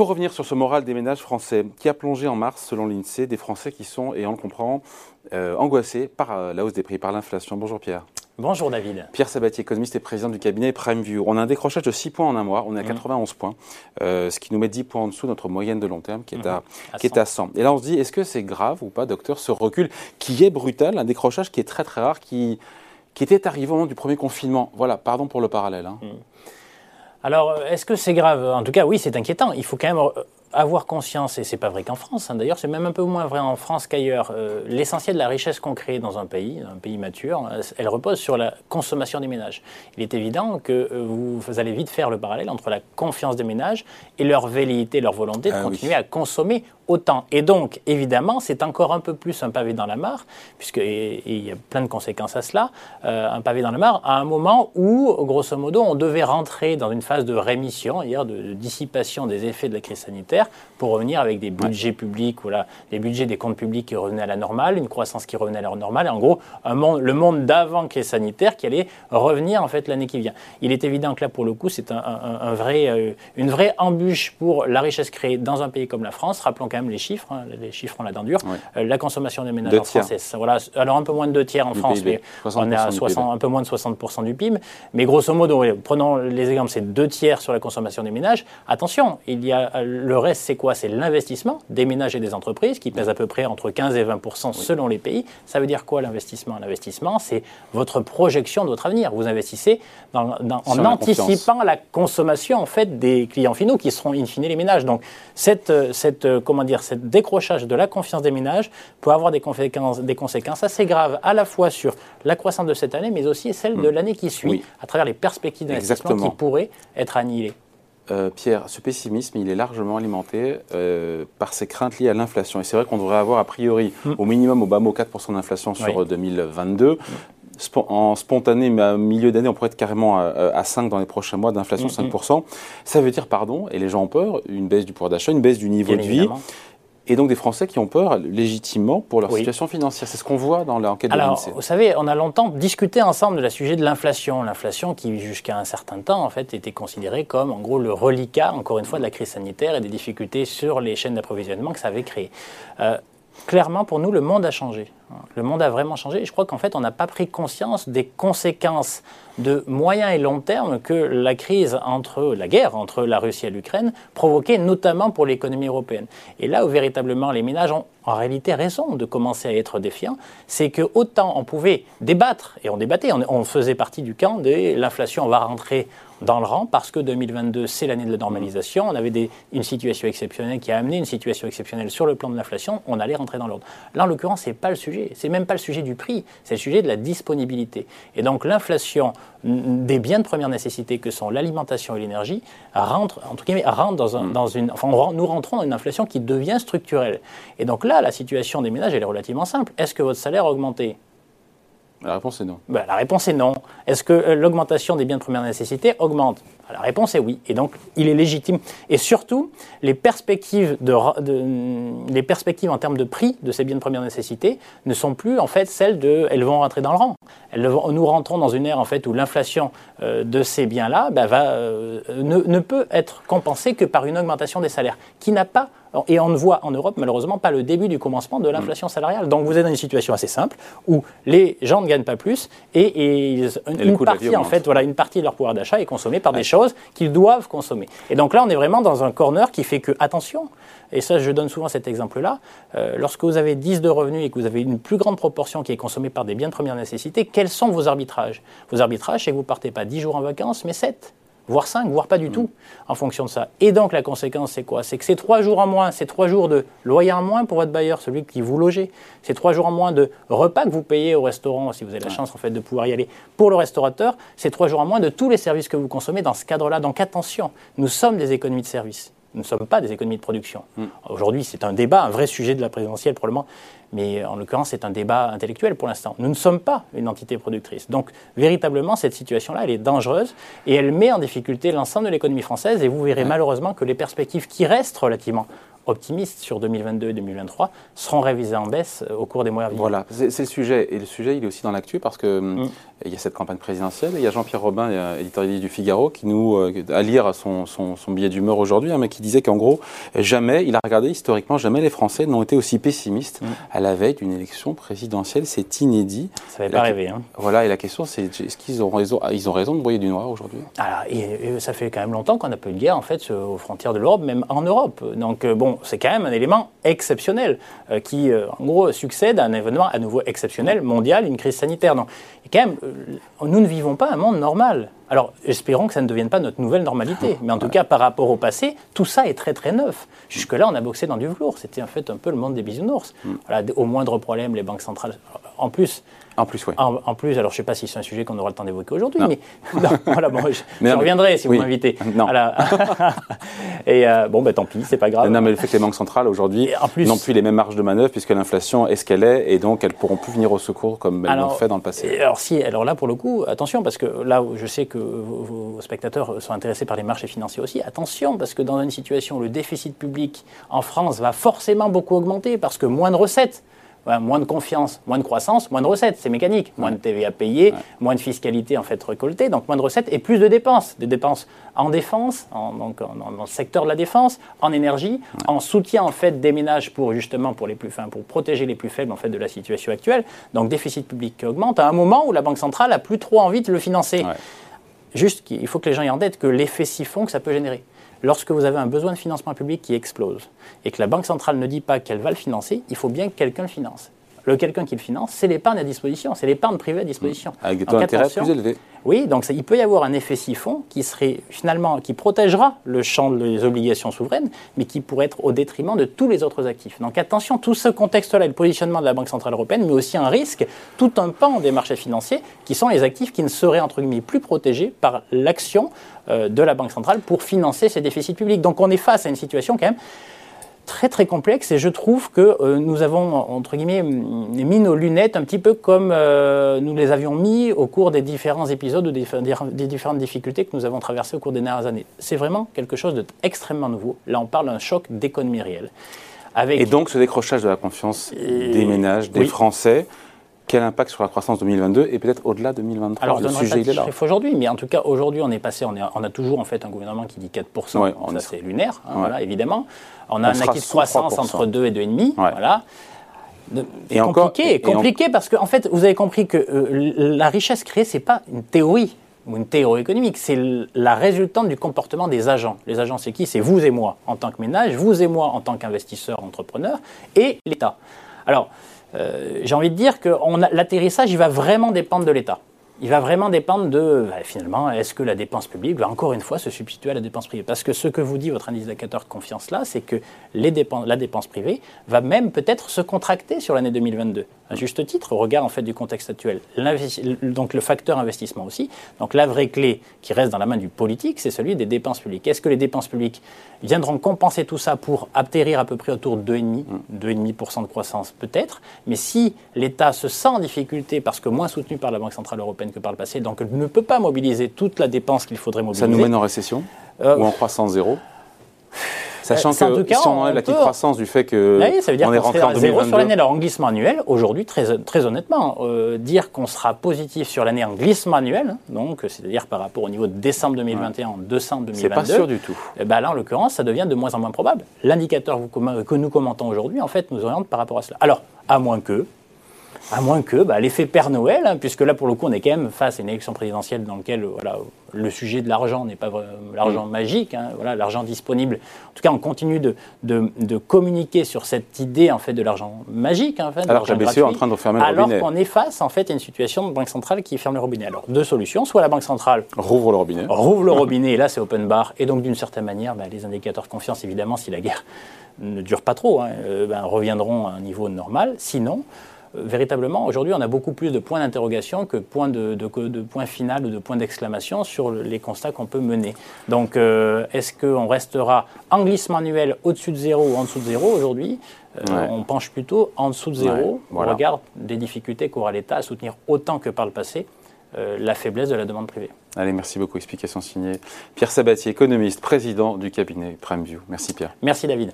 faut revenir sur ce moral des ménages français qui a plongé en mars, selon l'INSEE, des Français qui sont, et on le comprend, euh, angoissés par euh, la hausse des prix, par l'inflation. Bonjour Pierre. Bonjour David. Pierre Sabatier, économiste et président du cabinet PrimeView. On a un décrochage de 6 points en un mois, on est à 91 mmh. points, euh, ce qui nous met 10 points en dessous de notre moyenne de long terme qui est, à, mmh. qui est à 100. Et là on se dit, est-ce que c'est grave ou pas, docteur, ce recul qui est brutal, un décrochage qui est très très rare, qui, qui était arrivé au moment du premier confinement? Voilà, pardon pour le parallèle. Hein. Mmh. Alors, est-ce que c'est grave? En tout cas, oui, c'est inquiétant. Il faut quand même euh, avoir conscience, et c'est pas vrai qu'en France, hein, d'ailleurs, c'est même un peu moins vrai en France qu'ailleurs. Euh, l'essentiel de la richesse qu'on crée dans un pays, un pays mature, euh, elle repose sur la consommation des ménages. Il est évident que vous, allez vite faire le parallèle entre la confiance des ménages et leur velléité, leur volonté de ah continuer à consommer autant. Et donc, évidemment, c'est encore un peu plus un pavé dans la mare, puisqu'il y a plein de conséquences à cela, euh, un pavé dans la mare, à un moment où, grosso modo, on devait rentrer dans une phase de rémission, de, de dissipation des effets de la crise sanitaire, pour revenir avec des budgets publics, voilà, des budgets des comptes publics qui revenaient à la normale, une croissance qui revenait à la normale, et en gros, un monde, le monde d'avant crise sanitaire qui allait revenir en fait l'année qui vient. Il est évident que là, pour le coup, c'est un, vrai, euh, une vraie embûche pour la richesse créée dans un pays comme la France. Rappelons quand les chiffres, hein, les chiffres ont la dent dure. Euh, la consommation des ménages français, voilà, alors un peu moins de deux tiers en France, mais on est à 60, un peu moins de 60% du PIB. Mais grosso modo, prenons les exemples, c'est deux tiers sur la consommation des ménages. Attention, il y a le reste, c'est quoi? C'est l'investissement des ménages et des entreprises qui pèse à peu près entre 15 et 20% selon les pays. Ça veut dire quoi l'investissement? L'investissement, c'est votre projection de votre avenir. Vous investissez en anticipant la consommation en fait des clients finaux qui seront in fine les ménages. Donc cette, cette comment dire, ce décrochage de la confiance des ménages peut avoir des conséquences, des conséquences assez graves à la fois sur la croissance de cette année, mais aussi celle de hmm. l'année qui suit, à travers les perspectives d'investissement qui pourraient être annihilées. Euh, Pierre, ce pessimisme, il est largement alimenté euh, par ces craintes liées à l'inflation. Et c'est vrai qu'on devrait avoir, a priori, hmm. au minimum, au bas mot, 4% d'inflation sur 2022 en spontané, mais à milieu d'année, on pourrait être carrément à, 5 dans les prochains mois d'inflation, 5%. Mm, mm. Ça veut dire, pardon, et les gens ont peur, une baisse du pouvoir d'achat, une baisse du niveau de vie. Et donc des Français qui ont peur légitimement pour leur situation financière. C'est ce qu'on voit dans l'enquête de l'INSEE. Vous savez, on a longtemps discuté ensemble de la sujet de l'inflation. L'inflation qui, jusqu'à un certain temps, en fait, était considérée comme, en gros, le reliquat, encore une fois, de la crise sanitaire et des difficultés sur les chaînes d'approvisionnement que ça avait créées. Euh, clairement, pour nous, le monde a changé. Le monde a vraiment changé. Et je crois qu'en fait, on n'a pas pris conscience des conséquences de moyen et long terme que la crise entre la guerre entre la Russie et l'Ukraine provoquait, notamment pour l'économie européenne. Et là où véritablement les ménages ont en réalité raison de commencer à être défiants, c'est que autant on pouvait débattre, et on débattait, on, faisait partie du camp de l'inflation va rentrer dans le rang parce que 2022, c'est l'année de la normalisation. On avait une situation exceptionnelle qui a amené une situation exceptionnelle sur le plan de l'inflation. On allait rentrer dans l'ordre. Là, en l'occurrence, ce n'est pas le sujet. C'est même pas le sujet du prix. C'est le sujet de la disponibilité. Et donc, l'inflation des biens de première nécessité que sont l'alimentation et l'énergie rentre, en tout cas, rentre dans, un, mm. dans une, enfin, nous rentrons dans une inflation qui devient structurelle. Et donc là, la situation des ménages elle est relativement simple. Est-ce que votre salaire a augmenté? La réponse est non. Ben, la réponse est non. Est-ce que euh, l'augmentation des biens de première nécessité augmente? La réponse est oui. Et donc, il est légitime. Et surtout, les perspectives, de, les perspectives en termes de prix de ces biens de première nécessité ne sont plus en fait celles de elles vont rentrer dans le rang. Nous rentrons dans une ère en fait où l'inflation euh, de ces biens-là ben, va, euh, ne, ne peut être compensée que par une augmentation des salaires qui n'a pas et on ne voit en Europe malheureusement pas le début du commencement de l'inflation mm. salariale. Donc vous êtes dans une situation assez simple où les gens ne gagnent pas plus et, une, partie en fait, voilà, une partie de leur pouvoir d'achat est consommée par des choses qu'ils doivent consommer. Et donc là, on est vraiment dans un corner qui fait que attention. Et ça, je donne souvent cet exemple-là. Euh, lorsque vous avez 10 de revenus et que vous avez une plus grande proportion qui est consommée par des biens de première nécessité, quels sont vos arbitrages? Vos arbitrages, c'est que vous partez pas 10 jours en vacances, mais 7 voire 5, voire pas du mm. tout, en fonction de ça. Et donc la conséquence, c'est quoi? C'est que ces trois jours en moins, ces trois jours de loyer en moins pour votre bailleur, celui qui vous logez, ces trois jours en moins de repas que vous payez au restaurant, si vous avez la chance en fait de pouvoir y aller, pour le restaurateur, ces trois jours en moins de tous les services que vous consommez dans ce cadre-là. Donc attention, nous sommes des économies de services. Nous ne sommes pas des économies de production. Mm. Aujourd'hui, c'est un débat, un vrai sujet de la présidentielle probablement, mais en l'occurrence, c'est un débat intellectuel pour l'instant. Nous ne sommes pas une entité productrice. Donc, véritablement, cette situation-là, elle est dangereuse et elle met en difficulté l'ensemble de l'économie française. Et vous verrez malheureusement que les perspectives qui restent relativement optimistes sur 2022 et 2023 seront révisés en baisse au cours des mois à venir. Voilà, c'est le sujet. Et le sujet, il est aussi dans l'actu parce que mm. il y a cette campagne présidentielle. Il y a Jean-Pierre Robin, éditorialiste du Figaro, qui nous, à lire son, son, son billet d'humeur aujourd'hui, hein, mais qui disait qu'en gros, jamais, il a regardé historiquement, jamais les Français n'ont été aussi pessimistes mm. à la veille d'une élection présidentielle. C'est inédit. Ça n'avait pas rêvé. Hein. Voilà, et la question, c'est est-ce qu'ils ont raison, ils ont raison de broyer du noir aujourd'hui? Alors, et, ça fait quand même longtemps qu'on n'a pas eu de guerre, en fait, aux frontières de l'Europe, même en Europe. Donc, euh, bon, c'est quand même un élément exceptionnel euh, qui, euh, en gros, succède à un événement à nouveau exceptionnel, mondial, une crise sanitaire. Donc, quand même, nous ne vivons pas un monde normal. Alors, espérons que ça ne devienne pas notre nouvelle normalité. Mais en tout cas, par rapport au passé, tout ça est très très neuf. Jusque-là, on a boxé dans du velours. C'était en fait un peu le monde des bisounours. Mm. au moindre problème, les banques centrales. En plus, en plus, oui. En, plus, alors je ne sais pas si c'est un sujet qu'on aura le temps d'évoquer aujourd'hui, mais voilà, bon, je, reviendrai si vous m'invitez. Non. et euh, bon, ben tant pis, c'est pas grave. Non, mais le fait que les banques centrales aujourd'hui n'ont plus les mêmes marges de manœuvre puisque l'inflation est ce qu'elle est et donc elles pourront plus venir au secours comme elles l'ont fait dans le passé. Alors si, alors là pour le coup, attention parce que là je sais que vos, vos spectateurs sont intéressés par les marchés financiers aussi, attention parce que dans une situation où le déficit public en France va forcément beaucoup augmenter parce que moins de recettes moins de confiance, moins de croissance, moins de recettes, c'est mécanique. Moins de TVA payée, moins de fiscalité en fait récoltée, donc moins de recettes et plus de dépenses. Des dépenses en défense, en, donc dans le secteur de la défense, en énergie, en soutien en fait des ménages pour justement pour les plus, enfin, pour protéger les plus faibles en fait de la situation actuelle. Donc déficit public qui augmente à un moment où la Banque centrale a plus trop envie de le financer. Juste, il faut que les gens aient en tête que l'effet siphon que ça peut générer. Lorsque vous avez un besoin de financement public qui explose et que la Banque centrale ne dit pas qu'elle va le financer, il faut bien que quelqu'un le finance le quelqu'un qui le finance, c'est l'épargne à disposition, c'est l'épargne privée à disposition. Avec des taux d'intérêt plus élevés. Oui, donc il peut y avoir un effet siphon qui serait finalement qui protégera le champ des obligations souveraines, mais qui pourrait être au détriment de tous les autres actifs. Donc attention, tout ce contexte-là, le positionnement de la Banque centrale européenne, mais aussi un risque, tout un pan des marchés financiers qui sont les actifs qui ne seraient entre guillemets plus protégés par l'action euh, de la Banque centrale pour financer ces déficits publics. Donc on est face à une situation quand même très très complexe et je trouve que euh, nous avons, entre guillemets, mis nos lunettes un petit peu comme euh, nous les avions mis au cours des différents épisodes ou des, des, différentes difficultés que nous avons traversées au cours des dernières années. C'est vraiment quelque chose d'extrêmement nouveau. Là, on parle d'un choc d'économie réelle. Avec... Et donc ce décrochage de la confiance des ménages, des Français, quel impact sur la croissance 2022 et peut-être au-delà 2023 Alors, le sujet, il est là. aujourd'hui, mais en tout cas, aujourd'hui, on est passé, on, on, a toujours en fait un gouvernement qui dit 4%, ouais, ça c'est lunaire, hein, voilà, évidemment. On a un acquis de croissance entre 2 et 2,5, voilà. Et compliqué, encore, compliqué parce que en fait, vous avez compris que euh, la richesse créée, c'est pas une théorie ou une théorie économique, c'est la résultante du comportement des agents. Les agents, c'est qui? C'est vous et moi en tant que ménage, vous et moi en tant qu'investisseur, entrepreneur, et l'État. Alors, euh, j'ai envie de dire que l'atterrissage, il va vraiment dépendre de l'État. Il va vraiment dépendre de, bah, finalement, est-ce que la dépense publique va encore une fois se substituer à la dépense privée? Parce que ce que vous dit votre indicateur de confiance là, c'est que la dépense privée va même peut-être se contracter sur l'année 2022 à juste titre, au regard en fait du contexte actuel. Donc le facteur investissement aussi. Donc la vraie clé qui reste dans la main du politique, c'est celui des dépenses publiques. Est-ce que les dépenses publiques viendront compenser tout ça pour atterrir à peu près autour de 2,5%, 2,5% de croissance peut-être, mais si l'État se sent en difficulté parce que moins soutenu par la Banque Centrale Européenne que par le passé, donc ne peut pas mobiliser toute la dépense qu'il faudrait mobiliser. Ça nous mène en récession euh, ou en croissance zéro? Sachant que si on enlève la petite croissance du fait que ça veut dire on est rentré en 2022. sur l'année. Alors en glissement annuel, aujourd'hui, très, très honnêtement, euh, dire qu'on sera positif sur l'année en glissement annuel, donc c'est-à-dire par rapport au niveau de décembre 2021 en décembre 2022, c'est pas sûr du tout. Eh ben là, en l'occurrence, ça devient de moins en moins probable. L'indicateur que nous commentons aujourd'hui, en fait, nous oriente par rapport à cela. Alors, à moins que, à moins que bah, l'effet Père Noël, hein, puisque là pour le coup on est quand même face à une élection présidentielle dans laquelle voilà, le sujet de l'argent n'est pas l'argent mm. magique, hein, voilà, l'argent disponible. En tout cas, on continue de, de, communiquer sur cette idée en fait de l'argent magique. En fait, alors que la BCE est en train de fermer le alors robinet. Alors qu'on est face en fait à une situation de banque centrale qui ferme le robinet. Alors deux solutions, soit la banque centrale rouvre le robinet, rouvre le robinet et là c'est open bar et donc d'une certaine manière bah, les indicateurs de confiance évidemment si la guerre ne dure pas trop, hein, euh, ben, reviendront à un niveau normal. Sinon, véritablement, aujourd'hui, on a beaucoup plus de points d'interrogation que point de, de, point final ou de point d'exclamation sur les constats qu'on peut mener. Donc, euh, est-ce qu'on restera en glissement annuel au-dessus de zéro ou en dessous de zéro aujourd'hui? Euh, On penche plutôt en dessous de zéro au regard des difficultés qu'aura l'État à soutenir autant que par le passé euh, la faiblesse de la demande privée. Allez, merci beaucoup. Explication signée. Pierre Sabatier, économiste, président du cabinet PrimeView. Merci Pierre. Merci David.